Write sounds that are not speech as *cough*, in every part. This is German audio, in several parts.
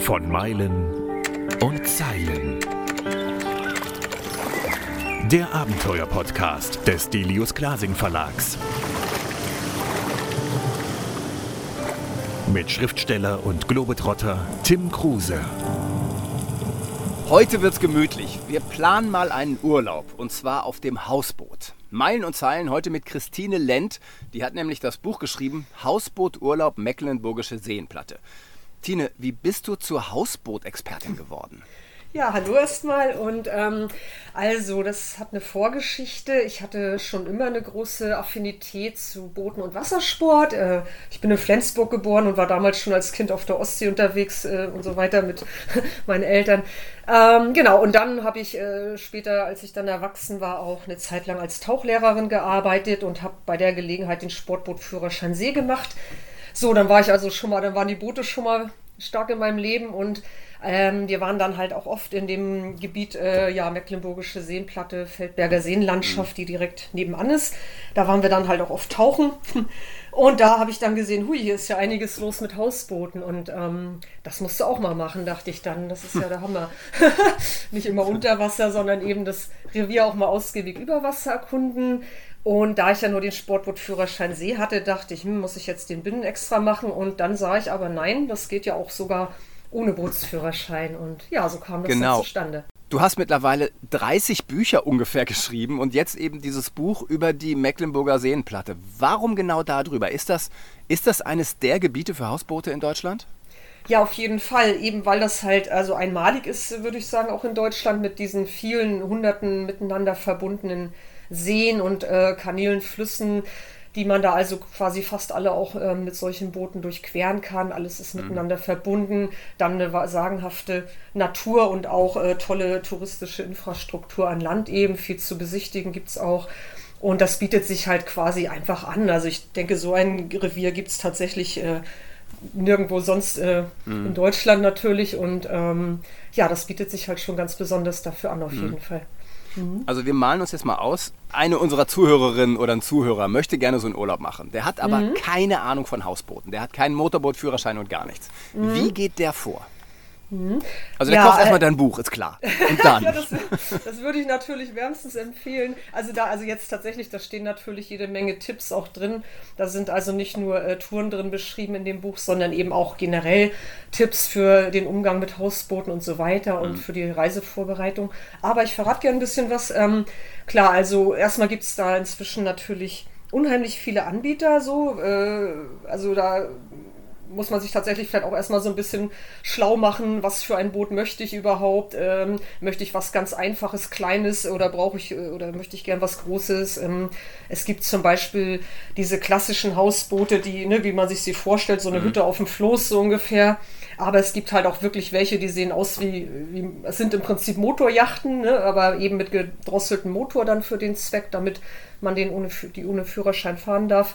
Von Meilen und Zeilen. Der Abenteuer-Podcast des Delius Glasing Verlags. Mit Schriftsteller und Globetrotter Tim Kruse. Heute wird's gemütlich. Wir planen mal einen Urlaub und zwar auf dem Hausboot. Meilen und Zeilen heute mit Christine Lent. Die hat nämlich das Buch geschrieben Hausboot Urlaub Mecklenburgische Seenplatte. Tine, wie bist du zur Hausbootexpertin geworden? Ja, hallo erstmal. Und ähm, also, das hat eine Vorgeschichte. Ich hatte schon immer eine große Affinität zu Booten und Wassersport. Äh, ich bin in Flensburg geboren und war damals schon als Kind auf der Ostsee unterwegs äh, und so weiter mit *laughs* meinen Eltern. Ähm, genau, und dann habe ich äh, später, als ich dann erwachsen war, auch eine Zeit lang als Tauchlehrerin gearbeitet und habe bei der Gelegenheit den Sportbootführerschein See gemacht. So, dann war ich also schon mal, dann waren die Boote schon mal stark in meinem Leben und ähm, wir waren dann halt auch oft in dem Gebiet, äh, ja, Mecklenburgische Seenplatte, Feldberger Seenlandschaft, die direkt nebenan ist. Da waren wir dann halt auch oft tauchen. *laughs* Und da habe ich dann gesehen, hui, hier ist ja einiges los mit Hausbooten. Und ähm, das musst du auch mal machen, dachte ich dann. Das ist ja der *laughs* Hammer. *laughs* Nicht immer unter Wasser, sondern eben das Revier auch mal ausgiebig über Wasser erkunden. Und da ich ja nur den Sportbootführerschein See hatte, dachte ich, hm, muss ich jetzt den Binnen extra machen. Und dann sah ich aber, nein, das geht ja auch sogar ohne Bootsführerschein. Und ja, so kam das genau. zustande. Du hast mittlerweile 30 Bücher ungefähr geschrieben und jetzt eben dieses Buch über die Mecklenburger Seenplatte. Warum genau darüber? Ist das, ist das eines der Gebiete für Hausboote in Deutschland? Ja, auf jeden Fall. Eben weil das halt also einmalig ist, würde ich sagen, auch in Deutschland mit diesen vielen hunderten miteinander verbundenen Seen und äh, Kanälen, Flüssen die man da also quasi fast alle auch äh, mit solchen Booten durchqueren kann. Alles ist mhm. miteinander verbunden. Dann eine sagenhafte Natur und auch äh, tolle touristische Infrastruktur an Land eben. Viel zu besichtigen gibt es auch. Und das bietet sich halt quasi einfach an. Also ich denke, so ein Revier gibt es tatsächlich äh, nirgendwo sonst äh, mhm. in Deutschland natürlich. Und ähm, ja, das bietet sich halt schon ganz besonders dafür an, auf mhm. jeden Fall. Mhm. Also wir malen uns jetzt mal aus. Eine unserer Zuhörerinnen oder ein Zuhörer möchte gerne so einen Urlaub machen. Der hat aber mhm. keine Ahnung von Hausbooten. Der hat keinen Motorbootführerschein und gar nichts. Mhm. Wie geht der vor? Mhm. Also der ja, kauft erstmal äh, dein Buch, ist klar. *laughs* Und dann. ja, das, das, würde ich natürlich wärmstens empfehlen. Also da, also jetzt tatsächlich, da stehen natürlich jede Menge Tipps auch drin. Da sind also nicht nur äh, Touren drin beschrieben in dem Buch, sondern eben auch generell Tipps für den Umgang mit Hausbooten und so weiter und mhm. für die Reisevorbereitung. Aber ich verrate gerne ein bisschen was. Ähm, klar, also erstmal gibt es da inzwischen natürlich unheimlich viele Anbieter so. Äh, also da muss man sich tatsächlich vielleicht auch erstmal so ein bisschen schlau machen, was für ein Boot möchte ich überhaupt? Ähm, möchte ich was ganz Einfaches, Kleines oder brauche ich äh, oder möchte ich gern was Großes? Ähm, es gibt zum Beispiel diese klassischen Hausboote, die, ne, wie man sich sie vorstellt, so eine mhm. Hütte auf dem Floß so ungefähr. Aber es gibt halt auch wirklich welche, die sehen aus wie, wie es sind im Prinzip Motorjachten, ne, aber eben mit gedrosseltem Motor dann für den Zweck, damit man den ohne, die ohne Führerschein fahren darf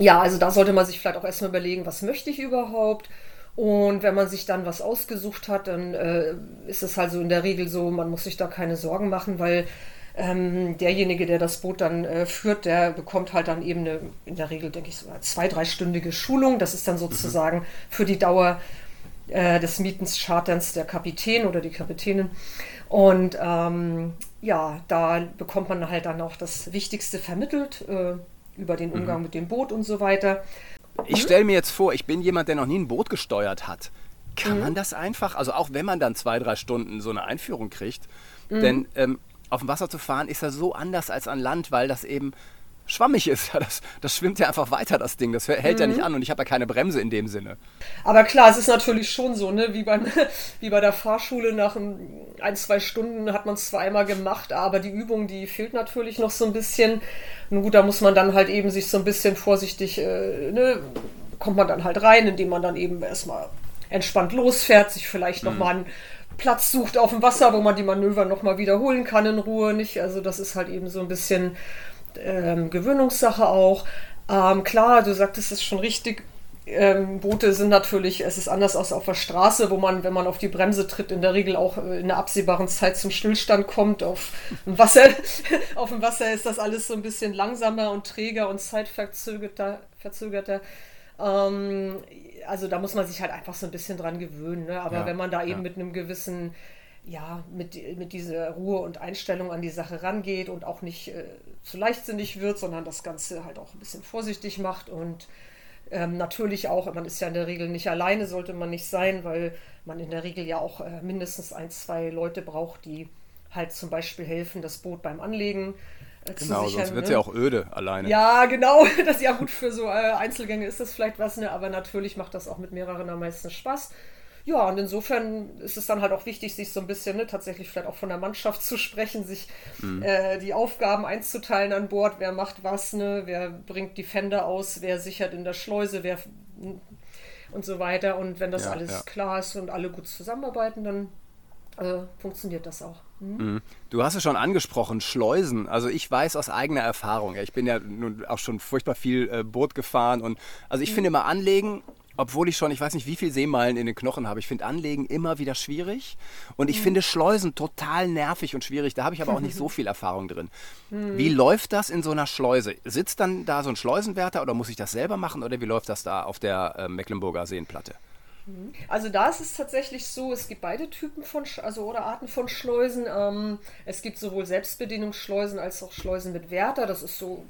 ja, also da sollte man sich vielleicht auch erstmal überlegen, was möchte ich überhaupt? Und wenn man sich dann was ausgesucht hat, dann äh, ist es halt so in der Regel so, man muss sich da keine Sorgen machen, weil ähm, derjenige, der das Boot dann äh, führt, der bekommt halt dann eben eine, in der Regel, denke ich, so eine zwei-, dreistündige Schulung. Das ist dann mhm. sozusagen mhm. für die Dauer äh, des Mietens, Charterns der Kapitän oder die Kapitänin. Und ähm, ja, da bekommt man halt dann auch das Wichtigste vermittelt. Äh, über den Umgang mhm. mit dem Boot und so weiter. Ich mhm. stelle mir jetzt vor, ich bin jemand, der noch nie ein Boot gesteuert hat. Kann mhm. man das einfach, also auch wenn man dann zwei, drei Stunden so eine Einführung kriegt, mhm. denn ähm, auf dem Wasser zu fahren ist ja so anders als an Land, weil das eben schwammig ist. *laughs* Das, das schwimmt ja einfach weiter, das Ding. Das hält mhm. ja nicht mhm. an und ich habe ja keine Bremse in dem Sinne. Aber klar, es ist natürlich schon so, ne? wie, beim, *laughs* wie bei der Fahrschule. Nach ein, zwei Stunden hat man es zwar einmal gemacht, aber die Übung, die fehlt natürlich noch so ein bisschen. Nun gut, da muss man dann halt eben sich so ein bisschen vorsichtig, äh, ne? kommt man dann halt rein, indem man dann eben erstmal entspannt losfährt, sich vielleicht mhm. nochmal einen Platz sucht auf dem Wasser, wo man die Manöver nochmal wiederholen kann in Ruhe, nicht? Also das ist halt eben so ein bisschen ähm, Gewöhnungssache auch. Ähm, klar, du sagtest es schon richtig. Ähm, Boote sind natürlich, es ist anders als auf der Straße, wo man, wenn man auf die Bremse tritt, in der Regel auch in einer absehbaren Zeit zum Stillstand kommt. Auf dem Wasser, *laughs* auf dem Wasser ist das alles so ein bisschen langsamer und träger und zeitverzögerter. Verzögerter. Ähm, also da muss man sich halt einfach so ein bisschen dran gewöhnen. Ne? Aber Ja, wenn man da eben ja. mit einem gewissen, ja, mit, mit dieser Ruhe und Einstellung an die Sache rangeht und auch nicht äh, zu leichtsinnig wird, sondern das Ganze halt auch ein bisschen vorsichtig macht und ähm, natürlich auch, man ist ja in der Regel nicht alleine, sollte man nicht sein, weil man in der Regel ja auch äh, mindestens ein, zwei Leute braucht, die halt zum Beispiel helfen, das Boot beim Anlegen äh, Genau, zu sichern. sonst wird es ne? ja auch öde alleine. Ja, genau. *laughs* Das ist ja gut für so äh, Einzelgänge ist das vielleicht was, ne? aber natürlich macht das auch mit mehreren am meisten Spaß. Ja, und insofern ist es dann halt auch wichtig, sich so ein bisschen ne, tatsächlich vielleicht auch von der Mannschaft *laughs* zu sprechen, sich äh, die Aufgaben einzuteilen an Bord, wer macht was, ne, wer bringt die Fender aus, wer sichert in der Schleuse, wer und so weiter. Und wenn das Ja, alles ja. klar ist und alle gut zusammenarbeiten, dann äh, funktioniert das auch. Hm? Du hast es schon angesprochen, Schleusen. Also ich weiß aus eigener Erfahrung, ich bin ja nun auch schon furchtbar viel äh, Boot gefahren und also ich finde immer Anlegen, obwohl ich schon, ich weiß nicht, wie viel Seemeilen in den Knochen habe, ich finde Anlegen immer wieder schwierig und ich finde Schleusen total nervig und schwierig. Da habe ich aber auch nicht so *laughs* viel Erfahrung drin. Wie läuft das in so einer Schleuse? Sitzt dann da so ein Schleusenwärter oder muss ich das selber machen oder wie läuft das da auf der äh, Mecklenburger Seenplatte? Also da ist es tatsächlich so, es gibt beide Typen von, also oder Arten von Schleusen. Ähm, es gibt sowohl Selbstbedienungsschleusen als auch Schleusen mit Wärter. Das ist so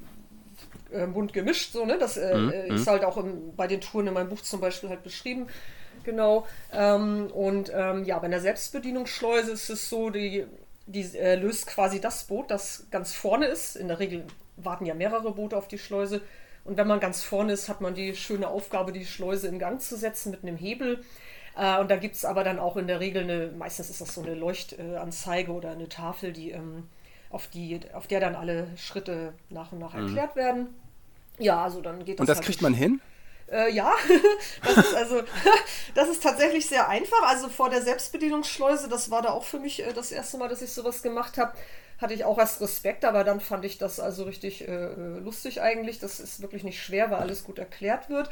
äh, bunt gemischt, so, ne? Das äh, äh, ist halt auch im, bei den Touren in meinem Buch zum Beispiel halt beschrieben. Genau. Ähm, und ähm, ja, bei einer Selbstbedienungsschleuse ist es so, die, die äh, löst quasi das Boot, das ganz vorne ist. In der Regel warten ja mehrere Boote auf die Schleuse. Und wenn man ganz vorne ist, hat man die schöne Aufgabe, die Schleuse in Gang zu setzen mit einem Hebel. Äh, und da gibt es aber dann auch in der Regel eine, meistens ist das so eine Leuchtanzeige oder eine Tafel, die, ähm, auf, die, auf der dann alle Schritte nach und nach erklärt werden. Ja, also dann geht das. Und das halt kriegt man hin? äh, ja, *laughs* das ist also, *laughs* das ist tatsächlich sehr einfach. Also vor der Selbstbedienungsschleuse, das war da auch für mich äh, das erste Mal, dass ich sowas gemacht habe, hatte ich auch erst Respekt, aber dann fand ich das also richtig äh, äh, lustig eigentlich. Das ist wirklich nicht schwer, weil alles gut erklärt wird.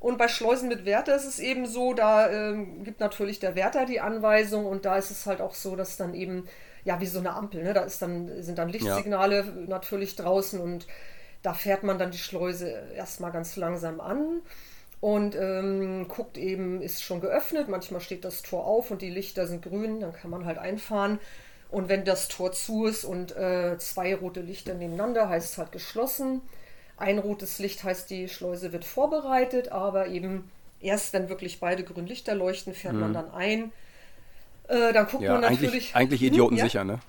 Und bei Schleusen mit Wärter ist es eben so, da ähm, gibt natürlich der Wärter die Anweisung und da ist es halt auch so, dass dann eben, ja, wie so eine Ampel, ne? da ist dann, sind dann Lichtsignale natürlich draußen und da fährt man dann die Schleuse erstmal ganz langsam an und ähm, guckt eben, ist schon geöffnet. Manchmal steht das Tor auf und die Lichter sind grün, dann kann man halt einfahren. Und wenn das Tor zu ist und äh, zwei rote Lichter nebeneinander, heißt es halt geschlossen. Ein rotes Licht heißt, die Schleuse wird vorbereitet, aber eben erst wenn wirklich beide grünen Lichter leuchten, fährt man dann ein. Äh, dann guckt Ja, man eigentlich, natürlich. eigentlich Hm, idiotensicher, ne?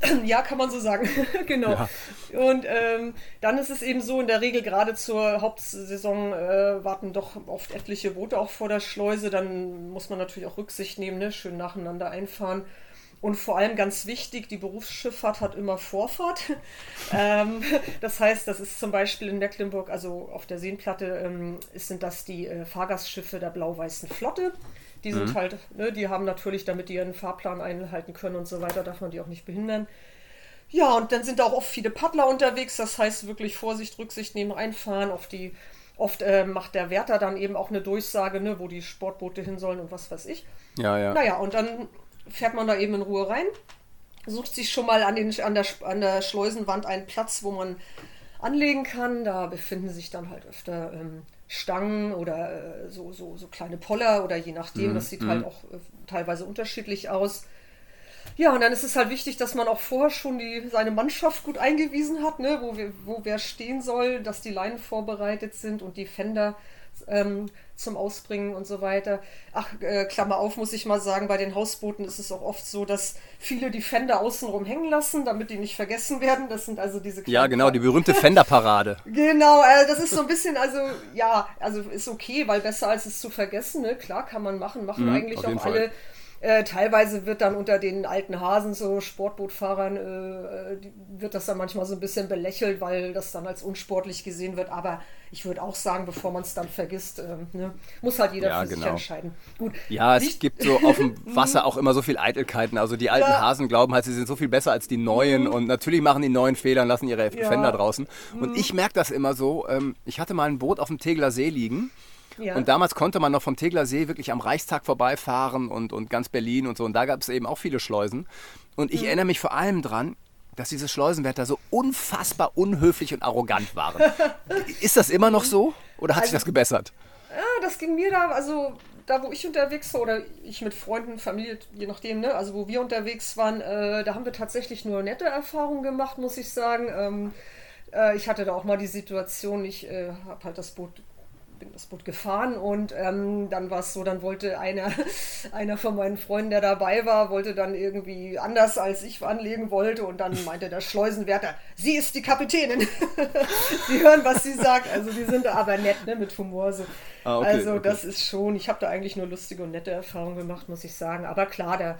*clears throat* Ja, kann man so sagen. *laughs* genau. Ja. Und ähm, dann ist es eben so, in der Regel gerade zur Hauptsaison äh, warten doch oft etliche Boote auch vor der Schleuse. Dann muss man natürlich auch Rücksicht nehmen, ne? schön nacheinander einfahren. Und vor allem ganz wichtig, die Berufsschifffahrt hat immer Vorfahrt. *laughs* ähm, das heißt, das ist zum Beispiel in Mecklenburg, also auf der Seenplatte, ähm, sind das die äh, Fahrgastschiffe der blau-weißen Flotte. Die sind halt, ne, die haben natürlich, damit die ihren Fahrplan einhalten können und so weiter, darf man die auch nicht behindern. Ja, und dann sind auch oft viele Paddler unterwegs, das heißt wirklich Vorsicht, Rücksicht nehmen, einfahren. Auf die, oft äh, macht der Wärter dann eben auch eine Durchsage, ne, wo die Sportboote hin sollen und was weiß ich. Ja, ja. Naja, und dann fährt man da eben in Ruhe rein, sucht sich schon mal an, den, an, der, an der Schleusenwand einen Platz, wo man anlegen kann. Da befinden sich dann halt öfter ähm, Stangen oder äh, so, so, so kleine Poller oder je nachdem. Das sieht halt auch äh, teilweise unterschiedlich aus. Ja, und dann ist es halt wichtig, dass man auch vorher schon die, seine Mannschaft gut eingewiesen hat, ne, wo, wir, wo wer stehen soll, dass die Leinen vorbereitet sind und die Fender ähm, zum Ausbringen und so weiter. Ach, äh, Klammer auf, muss ich mal sagen, bei den Hausbooten ist es auch oft so, dass viele die Fender außenrum hängen lassen, damit die nicht vergessen werden. Das sind also diese Ja, genau, die berühmte Fenderparade. *laughs* Genau, äh, das ist so ein bisschen, also ja, also ist okay, weil besser als es zu vergessen, ne? Klar, kann man machen, machen eigentlich auf jeden auch Fall. Äh, teilweise wird dann unter den alten Hasen, so Sportbootfahrern, äh, wird das dann manchmal so ein bisschen belächelt, weil das dann als unsportlich gesehen wird. Aber ich würde auch sagen, bevor man es dann vergisst, ähm, ne, muss halt jeder Ja, für sich genau. entscheiden. Gut. Ja, es Licht- gibt so auf dem *laughs* Wasser auch immer so viel Eitelkeiten. Also die alten Ja. Hasen glauben halt, sie sind so viel besser als die neuen und natürlich machen die neuen Fehler und lassen ihre Ja. Fender draußen. Und ich merke das immer so. Ähm, ich hatte mal ein Boot auf dem Tegler See liegen. Ja. Und damals konnte man noch vom Tegler See wirklich am Reichstag vorbeifahren und, und ganz Berlin und so. Und da gab es eben auch viele Schleusen. Und ich erinnere mich vor allem dran, dass diese Schleusenwärter so unfassbar unhöflich und arrogant waren. *laughs* Ist das immer noch so oder hat sich Also- das gebessert? Ja, das ging mir da, also da, wo ich unterwegs war oder ich mit Freunden, Familie, je nachdem, ne, also wo wir unterwegs waren, äh, da haben wir tatsächlich nur nette Erfahrungen gemacht, muss ich sagen. Ähm, äh, ich hatte da auch mal die Situation, ich äh, habe halt das Boot bin das Boot gefahren und ähm, dann war es so, dann wollte einer, *laughs* einer von meinen Freunden, der dabei war, wollte dann irgendwie anders als ich anlegen wollte und dann meinte der Schleusenwärter, sie ist die Kapitänin. *laughs* sie hören, was sie sagt. Also die sind aber nett, ne, mit Humor so. Ah, okay, also okay. das ist schon, ich habe da eigentlich nur lustige und nette Erfahrungen gemacht, muss ich sagen. Aber klar, der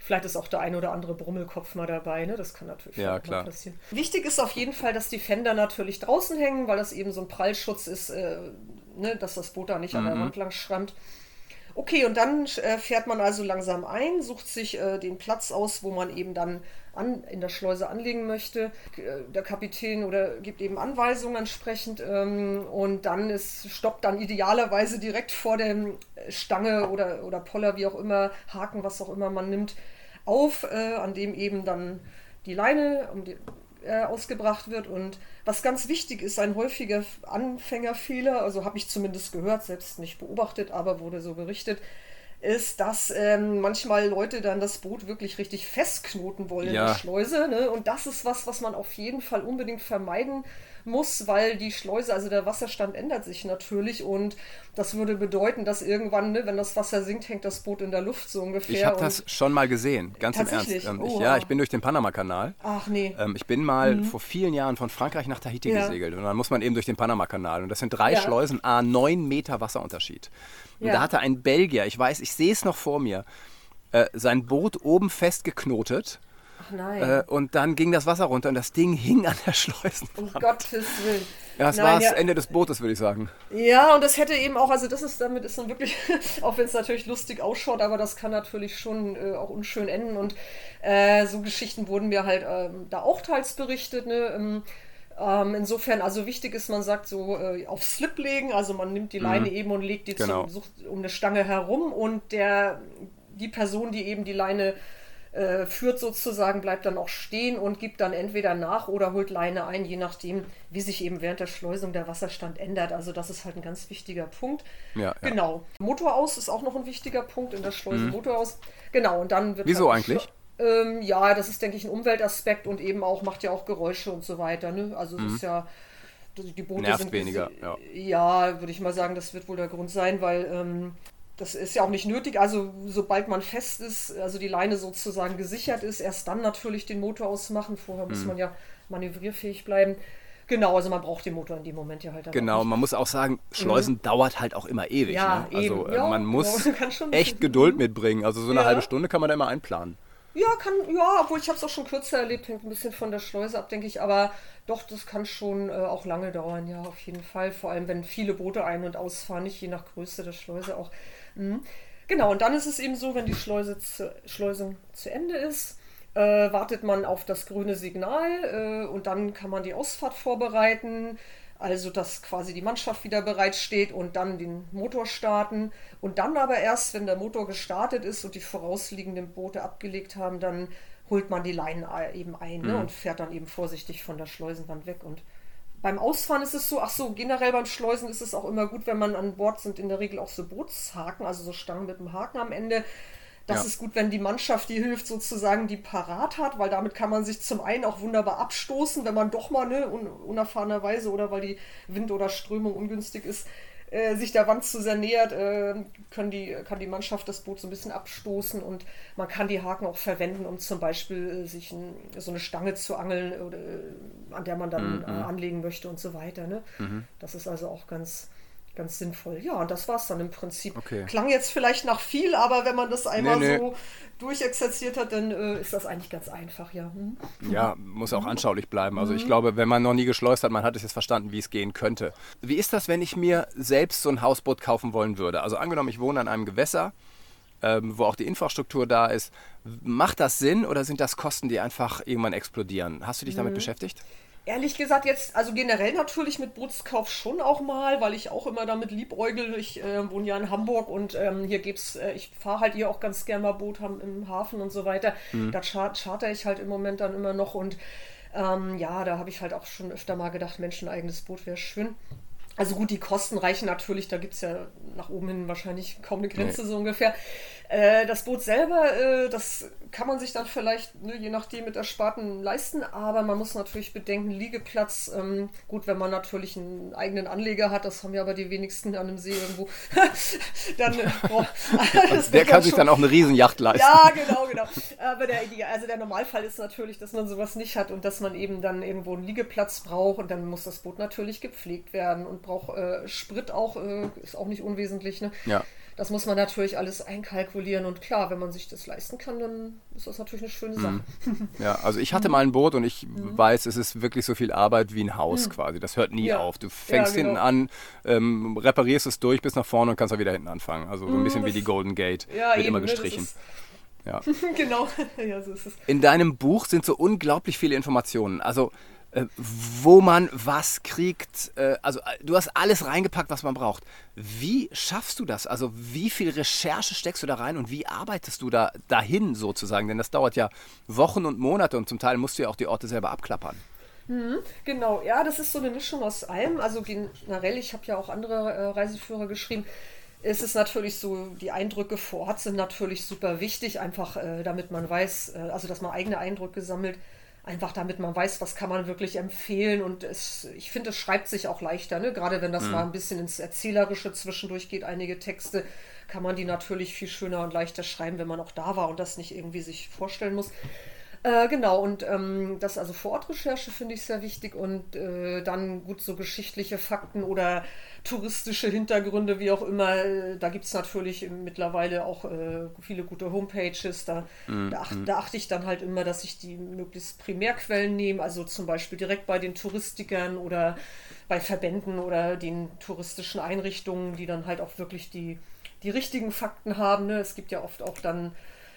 Vielleicht ist auch der ein oder andere Brummelkopf mal dabei, ne? Das kann natürlich Ja, klar. passieren. Wichtig ist auf jeden Fall, dass die Fender natürlich draußen hängen, weil das eben so ein Prallschutz ist, äh, ne? dass das Boot da nicht an Mhm. der Wand lang schrammt. Okay, und dann äh, fährt man also langsam ein, sucht sich äh, den Platz aus, wo man eben dann an, in der Schleuse anlegen möchte. Äh, Der Kapitän oder gibt eben Anweisungen entsprechend ähm, und dann ist, stoppt dann idealerweise direkt vor der Stange oder, oder Poller, wie auch immer, Haken, was auch immer man nimmt, auf, äh, an dem eben dann die Leine um die, äh, ausgebracht wird. Und was ganz wichtig ist, ein häufiger Anfängerfehler, also habe ich zumindest gehört, selbst nicht beobachtet, aber wurde so berichtet, ist, dass ähm, manchmal Leute dann das Boot wirklich richtig festknoten wollen in Ja. der Schleuse. Ne? Und das ist was, was man auf jeden Fall unbedingt vermeiden muss, weil die Schleuse, also der Wasserstand ändert sich natürlich und das würde bedeuten, dass irgendwann, ne, wenn das Wasser sinkt, hängt das Boot in der Luft so ungefähr. Ich habe das schon mal gesehen, ganz im Ernst. Ähm, ich, Oha. ja, ich bin durch den Panamakanal. Ach nee. Ähm, ich bin mal vor vielen Jahren von Frankreich nach Tahiti Mhm. Ja. gesegelt und dann muss man eben durch den Panamakanal und das sind drei Ja. Schleusen, a 9 Meter Wasserunterschied. Und Ja. da hatte ein Belgier, ich weiß, ich sehe es noch vor mir, äh, sein Boot oben festgeknotet Ach nein. äh, und dann ging das Wasser runter und das Ding hing an der Schleusen. um Gottes Willen. Ja, das Nein, war das ja. Ende des Bootes, würde ich sagen. Ja, und das hätte eben auch, also das ist damit ist dann wirklich, *laughs* auch wenn es natürlich lustig ausschaut, aber das kann natürlich schon äh, auch unschön enden. Und äh, so Geschichten wurden mir halt ähm, da auch teils berichtet. Ne? Ähm, ähm, insofern, also wichtig ist, man sagt so äh, auf Slip legen, also man nimmt die Leine eben und legt die Genau. zum, um eine Stange herum und der die Person, die eben die Leine äh, führt sozusagen, bleibt dann auch stehen und gibt dann entweder nach oder holt Leine ein, je nachdem, wie sich eben während der Schleusung der Wasserstand ändert. Also das ist halt ein ganz wichtiger Punkt. Ja, ja. Genau. Motor aus ist auch noch ein wichtiger Punkt in der Schleuse. Motor aus. Genau, und dann wird Mhm. Wieso halt eigentlich? Ähm, ja, das ist, denke ich, ein Umweltaspekt und eben auch, macht ja auch Geräusche und so weiter. Ne? Also es ist ja. Die Boote Mhm. Nervt sind weniger, ja. ja, würde ich mal sagen, das wird wohl der Grund sein, weil ähm, das ist ja auch nicht nötig. Also sobald man fest ist, also die Leine sozusagen gesichert ist, erst dann natürlich den Motor ausmachen. Vorher muss Mhm. man ja manövrierfähig bleiben. Genau, also man braucht den Motor in dem Moment ja halt dann auch Genau, man muss auch sagen, Schleusen dauert halt auch immer ewig. Mhm. Ja, ne? Also eben. äh, Ja, man muss *laughs* ja, echt Geduld mitbringen. Also so eine halbe Stunde kann man da immer einplanen. Ja, kann, ja, obwohl ich habe es auch schon kürzer erlebt, hängt ein bisschen von der Schleuse ab, denke ich. Aber doch, das kann schon äh, auch lange dauern, ja, auf jeden Fall. Vor allem, wenn viele Boote ein- und ausfahren, nicht je nach Größe der Schleuse auch. Mhm. Genau, und dann ist es eben so, wenn die Schleuse zu, Schleusung zu Ende ist, äh, wartet man auf das grüne Signal äh, und dann kann man die Ausfahrt vorbereiten. Also, dass quasi die Mannschaft wieder bereit steht und dann den Motor starten. Und dann aber erst, wenn der Motor gestartet ist und die vorausliegenden Boote abgelegt haben, dann holt man die Leinen eben ein ne, und fährt dann eben vorsichtig von der Schleusenwand weg. Und beim Ausfahren ist es so, ach so, generell beim Schleusen ist es auch immer gut, wenn man an Bord sind, in der Regel auch so Bootshaken, also so Stangen mit einem Haken am Ende. Das Ja. ist gut, wenn die Mannschaft, die hilft, sozusagen die parat hat, weil damit kann man sich zum einen auch wunderbar abstoßen, wenn man doch mal ne, un unerfahrenerweise oder weil die Wind oder Strömung ungünstig ist, äh, sich der Wand zu sehr nähert, äh, können die, kann die Mannschaft das Boot so ein bisschen abstoßen und man kann die Haken auch verwenden, um zum Beispiel äh, sich ein, so eine Stange zu angeln, oder, äh, an der man dann äh, anlegen möchte und so weiter. Ne? Das ist also auch ganz, ganz sinnvoll. Ja, und das war es dann im Prinzip. Okay. Klang jetzt vielleicht nach viel, aber wenn man das einmal Nee, nee. so durchexerziert hat, dann äh, ist das eigentlich ganz einfach, ja. Hm? Ja, muss auch anschaulich bleiben. Also ich Mhm. glaube, wenn man noch nie geschleust hat, man hat es jetzt verstanden, wie es gehen könnte. Wie ist das, wenn ich mir selbst so ein Hausboot kaufen wollen würde? Also angenommen, ich wohne an einem Gewässer, ähm, wo auch die Infrastruktur da ist. Macht das Sinn oder sind das Kosten, die einfach irgendwann explodieren? Hast du dich Mhm. damit beschäftigt? Ehrlich gesagt, jetzt, also generell natürlich mit Bootskauf schon auch mal, weil ich auch immer damit liebäugel. Ich äh, wohne ja in Hamburg und ähm, hier gibt's, äh, ich fahre halt hier auch ganz gerne mal Boot haben im Hafen und so weiter. Mhm. Da char charter ich halt im Moment dann immer noch und ähm, ja, da habe ich halt auch schon öfter mal gedacht, Mensch, ein eigenes Boot wäre schön. Also gut, die Kosten reichen natürlich, da gibt es ja nach oben hin wahrscheinlich kaum eine Grenze nee. so ungefähr. Äh, das Boot selber, äh, das kann man sich dann vielleicht, ne, je nachdem, mit Ersparten leisten, aber man muss natürlich bedenken, Liegeplatz, ähm, gut, wenn man natürlich einen eigenen Anleger hat, das haben ja aber die wenigsten an einem See irgendwo, *laughs* dann, äh, *laughs* boah, Der kann sich schon, dann auch eine Riesenjacht leisten. Ja, *laughs* genau, genau. Aber der, also der Normalfall ist natürlich, dass man sowas nicht hat und dass man eben dann irgendwo einen Liegeplatz braucht und dann muss das Boot natürlich gepflegt werden und braucht äh, Sprit auch, äh, ist auch nicht unwesentlich, ne? Ja. Das muss man natürlich alles einkalkulieren und klar, wenn man sich das leisten kann, dann ist das natürlich eine schöne Sache. Mhm. *laughs* Ja, also ich hatte mal ein Boot und ich mhm. weiß, es ist wirklich so viel Arbeit wie ein Haus mhm. quasi. Das hört nie ja. auf. Du fängst ja, genau. hinten an, ähm, reparierst es durch bis nach vorne und kannst auch wieder hinten anfangen. Also so ein mhm, bisschen wie die Golden Gate. Ja, wird eben, immer ne, gestrichen. Ja. *laughs* genau, *laughs* ja, so ist es. In deinem Buch sind so unglaublich viele Informationen. Also äh, wo man was kriegt. Äh, also äh, du hast alles reingepackt, was man braucht. Wie schaffst du das? Also wie viel Recherche steckst du da rein und wie arbeitest du da dahin sozusagen? Denn das dauert ja Wochen und Monate und zum Teil musst du ja auch die Orte selber abklappern. Mhm, genau, ja, das ist so eine Mischung aus allem. Also generell, ich habe ja auch andere äh, Reiseführer geschrieben. Es ist natürlich so, die Eindrücke vor Ort sind natürlich super wichtig, einfach äh, damit man weiß, äh, also dass man eigene Eindrücke sammelt einfach damit man weiß, was kann man wirklich empfehlen. Und es, ich finde, es schreibt sich auch leichter, ne? gerade wenn das mhm. mal ein bisschen ins Erzählerische zwischendurch geht, einige Texte, kann man die natürlich viel schöner und leichter schreiben, wenn man auch da war und das nicht irgendwie sich vorstellen muss. Äh, genau, und ähm, das also Vorortrecherche finde ich sehr wichtig und äh, dann gut so geschichtliche Fakten oder touristische Hintergründe, wie auch immer. Da gibt es natürlich mittlerweile auch äh, viele gute Homepages. Da, mm, da, ach, mm. da, achte ich dann halt immer, dass ich die möglichst Primärquellen nehme, also zum Beispiel direkt bei den Touristikern oder bei Verbänden oder den touristischen Einrichtungen, die dann halt auch wirklich die, die richtigen Fakten haben. Ne? Es gibt ja oft auch dann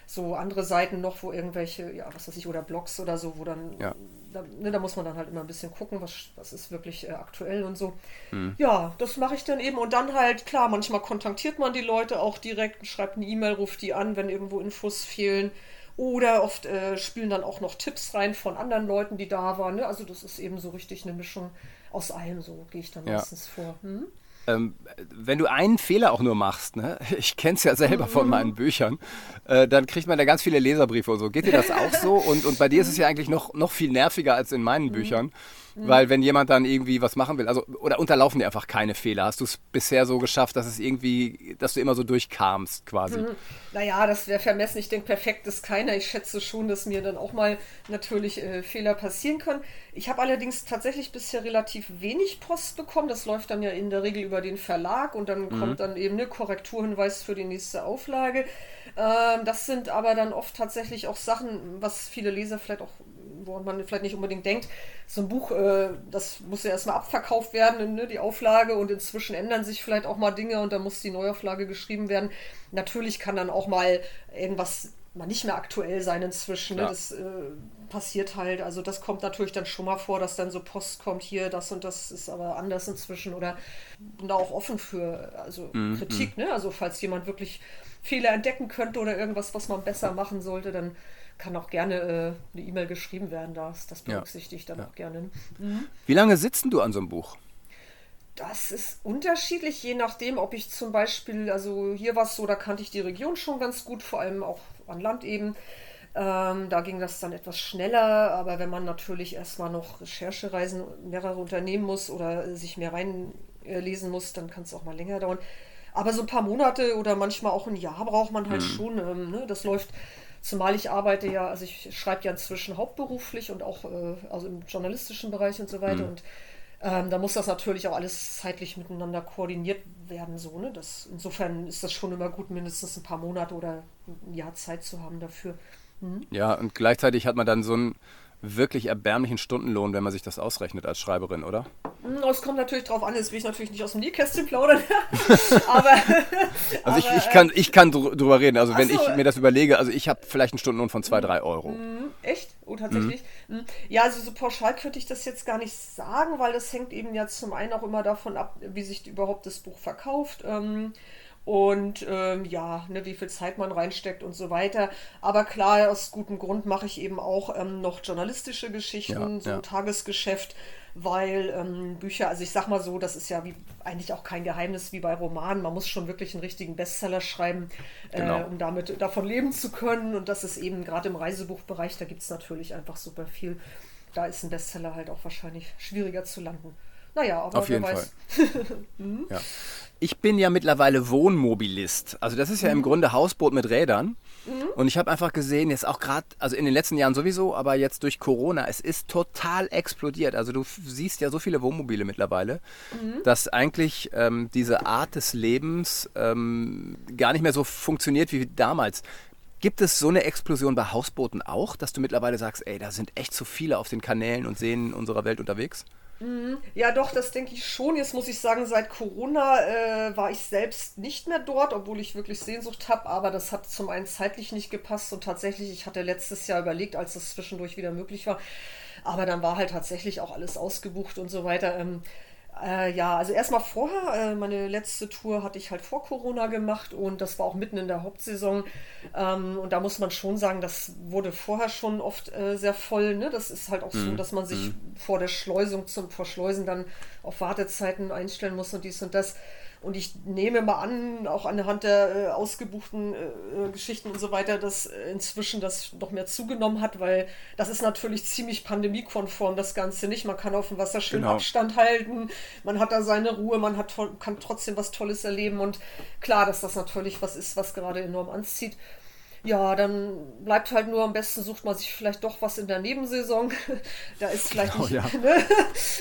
so andere Seiten noch, wo irgendwelche, ja, was weiß ich, oder Blogs oder so, wo dann, ja. da, ne, da muss man dann halt immer ein bisschen gucken, was, was ist wirklich äh, aktuell und so. Mhm. Ja, das mache ich dann eben und dann halt, klar, manchmal kontaktiert man die Leute auch direkt, schreibt eine E-Mail, ruft die an, wenn irgendwo Infos fehlen. Oder oft äh, spielen dann auch noch Tipps rein von anderen Leuten, die da waren. Ne? Also das ist eben so richtig eine Mischung aus allem, so gehe ich dann ja. meistens vor. Hm? Ähm, wenn du einen Fehler auch nur machst, ne? *laughs* ich kenne es ja selber von meinen Büchern, äh, dann kriegt man da ganz viele Leserbriefe und so. Geht dir das auch so? Und, und bei dir ist es ja eigentlich noch, noch viel nerviger als in meinen Büchern. Mhm. Weil wenn jemand dann irgendwie was machen will, also oder unterlaufen dir einfach keine Fehler. Hast du es bisher so geschafft, dass es irgendwie, dass du immer so durchkamst quasi? Mhm. Naja, das wäre vermessen. Ich denke, perfekt ist keiner. Ich schätze schon, dass mir dann auch mal natürlich äh, Fehler passieren können. Ich habe allerdings tatsächlich bisher relativ wenig Post bekommen. Das läuft dann ja in der Regel über den Verlag und dann mhm. kommt dann eben eine Korrekturhinweis für die nächste Auflage. Ähm, das sind aber dann oft tatsächlich auch Sachen, was viele Leser vielleicht auch woran man vielleicht nicht unbedingt denkt, so ein Buch, äh, das muss ja erstmal abverkauft werden, ne, die Auflage, und inzwischen ändern sich vielleicht auch mal Dinge und dann muss die Neuauflage geschrieben werden. Natürlich kann dann auch mal irgendwas mal nicht mehr aktuell sein inzwischen. Ne? Das äh, passiert halt. Also das kommt natürlich dann schon mal vor, dass dann so Post kommt hier, das und das ist aber anders inzwischen oder bin da auch offen für also mm, Kritik. Mm. Ne? Also falls jemand wirklich Fehler entdecken könnte oder irgendwas, was man besser machen sollte, dann kann auch gerne äh, eine E-Mail geschrieben werden, das, das berücksichtige ich dann ja. auch gerne. Mhm. Wie lange sitzt du an so einem Buch? Das ist unterschiedlich, je nachdem, ob ich zum Beispiel, also hier war es so, da kannte ich die Region schon ganz gut, vor allem auch an Land eben. Ähm, da ging das dann etwas schneller, aber wenn man natürlich erstmal noch Recherchereisen mehrere unternehmen muss oder sich mehr reinlesen muss, dann kann es auch mal länger dauern. Aber so ein paar Monate oder manchmal auch ein Jahr braucht man halt mhm. schon. Ähm, ne? Das läuft Zumal ich arbeite ja, also ich schreibe ja inzwischen hauptberuflich und auch äh, also im journalistischen Bereich und so weiter. Mhm. Und ähm, da muss das natürlich auch alles zeitlich miteinander koordiniert werden. So, ne? das, insofern ist das schon immer gut, mindestens ein paar Monate oder ein Jahr Zeit zu haben dafür. Mhm. Ja, und gleichzeitig hat man dann so ein wirklich erbärmlichen Stundenlohn, wenn man sich das ausrechnet als Schreiberin, oder? Hm, es kommt natürlich drauf an, jetzt will ich natürlich nicht aus dem Nähkästchen plaudern. *laughs* aber. *laughs* also aber, ich, ich, kann, ich kann drüber reden. Also wenn so. ich mir das überlege, also ich habe vielleicht einen Stundenlohn von 2, 3 Euro. Mhm. Echt? Oh, tatsächlich? Mhm. Ja, also so pauschal könnte ich das jetzt gar nicht sagen, weil das hängt eben ja zum einen auch immer davon ab, wie sich überhaupt das Buch verkauft. Ähm, und ähm, ja, ne, wie viel Zeit man reinsteckt und so weiter. Aber klar, aus gutem Grund mache ich eben auch ähm, noch journalistische Geschichten, Ja, so ja. ein Tagesgeschäft, weil ähm, Bücher, also ich sag mal so, das ist ja wie eigentlich auch kein Geheimnis wie bei Romanen. Man muss schon wirklich einen richtigen Bestseller schreiben, Genau. äh, um damit davon leben zu können. Und das ist eben gerade im Reisebuchbereich, da gibt es natürlich einfach super viel. Da ist ein Bestseller halt auch wahrscheinlich schwieriger zu landen. Naja, aber Auf jeden wer Fall. weiß. *laughs* Ja. Ich bin ja mittlerweile Wohnmobilist. Also das ist ja Mhm. im Grunde Hausboot mit Rädern. Und ich habe einfach gesehen, jetzt auch gerade, also in den letzten Jahren sowieso, aber jetzt durch Corona, es ist total explodiert. Also du siehst ja so viele Wohnmobile mittlerweile, Mhm. dass eigentlich ähm, diese Art des Lebens ähm, gar nicht mehr so funktioniert wie damals. Gibt es so eine Explosion bei Hausbooten auch, dass du mittlerweile sagst, ey, da sind echt zu viele auf den Kanälen und Seen unserer Welt unterwegs? Ja, doch, das denke ich schon. Jetzt muss ich sagen, seit Corona äh, war ich selbst nicht mehr dort, obwohl ich wirklich Sehnsucht habe. Aber das hat zum einen zeitlich nicht gepasst und tatsächlich, ich hatte letztes Jahr überlegt, als das zwischendurch wieder möglich war. Aber dann war halt tatsächlich auch alles ausgebucht und so weiter. Ähm, äh, ja, also erstmal vorher, äh, meine letzte Tour hatte ich halt vor Corona gemacht und das war auch mitten in der Hauptsaison. Ähm, und da muss man schon sagen, das wurde vorher schon oft äh, sehr voll. Ne? Das ist halt auch so, dass man sich vor der Schleusung zum Verschleusen dann auf Wartezeiten einstellen muss und dies und das. Und ich nehme mal an, auch anhand der äh, ausgebuchten äh, äh, Geschichten und so weiter, dass äh, inzwischen das noch mehr zugenommen hat, weil das ist natürlich ziemlich pandemiekonform, das Ganze nicht. Man kann auf dem Wasser schön Genau. Abstand halten, man hat da seine Ruhe, man hat, kann trotzdem was Tolles erleben und klar, dass das natürlich was ist, was gerade enorm anzieht. Ja, dann bleibt halt nur am besten, sucht man sich vielleicht doch was in der Nebensaison. *laughs* da ist vielleicht Oh nicht, ja. *laughs* ne?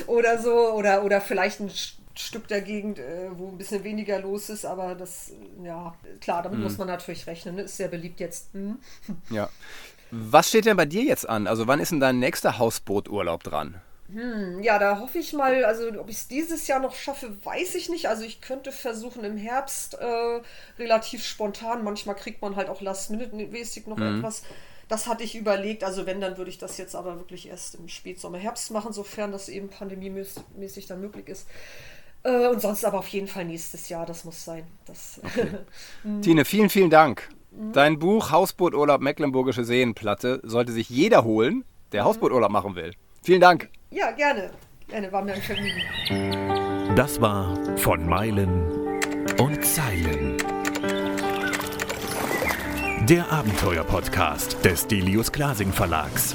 oder so, oder, oder vielleicht ein Stück der Gegend, äh, wo ein bisschen weniger los ist, aber das, äh, ja, klar, damit muss man natürlich rechnen, ne? ist sehr beliebt jetzt. Hm? *laughs* Ja. Was steht denn bei dir jetzt an? Also wann ist denn dein nächster Hausbooturlaub dran? Ja, da hoffe ich mal, also ob ich es dieses Jahr noch schaffe, weiß ich nicht. Also ich könnte versuchen im Herbst äh, relativ spontan. Manchmal kriegt man halt auch last-minute-mäßig noch etwas. Das hatte ich überlegt. Also wenn, dann würde ich das jetzt aber wirklich erst im Spätsommer, Herbst machen, sofern das eben pandemiemäßig dann möglich ist. Äh, und sonst aber auf jeden Fall nächstes Jahr, das muss sein. Das, *laughs* Tine, vielen, vielen Dank. Dein Buch Hausbooturlaub Mecklenburgische Seenplatte sollte sich jeder holen, der Hausbooturlaub machen will. Vielen Dank. ja, gerne. Gerne, war mir ein Vergnügen. Das war von Meilen und Zeilen. Der Abenteuer-Podcast des Delius Glasing Verlags.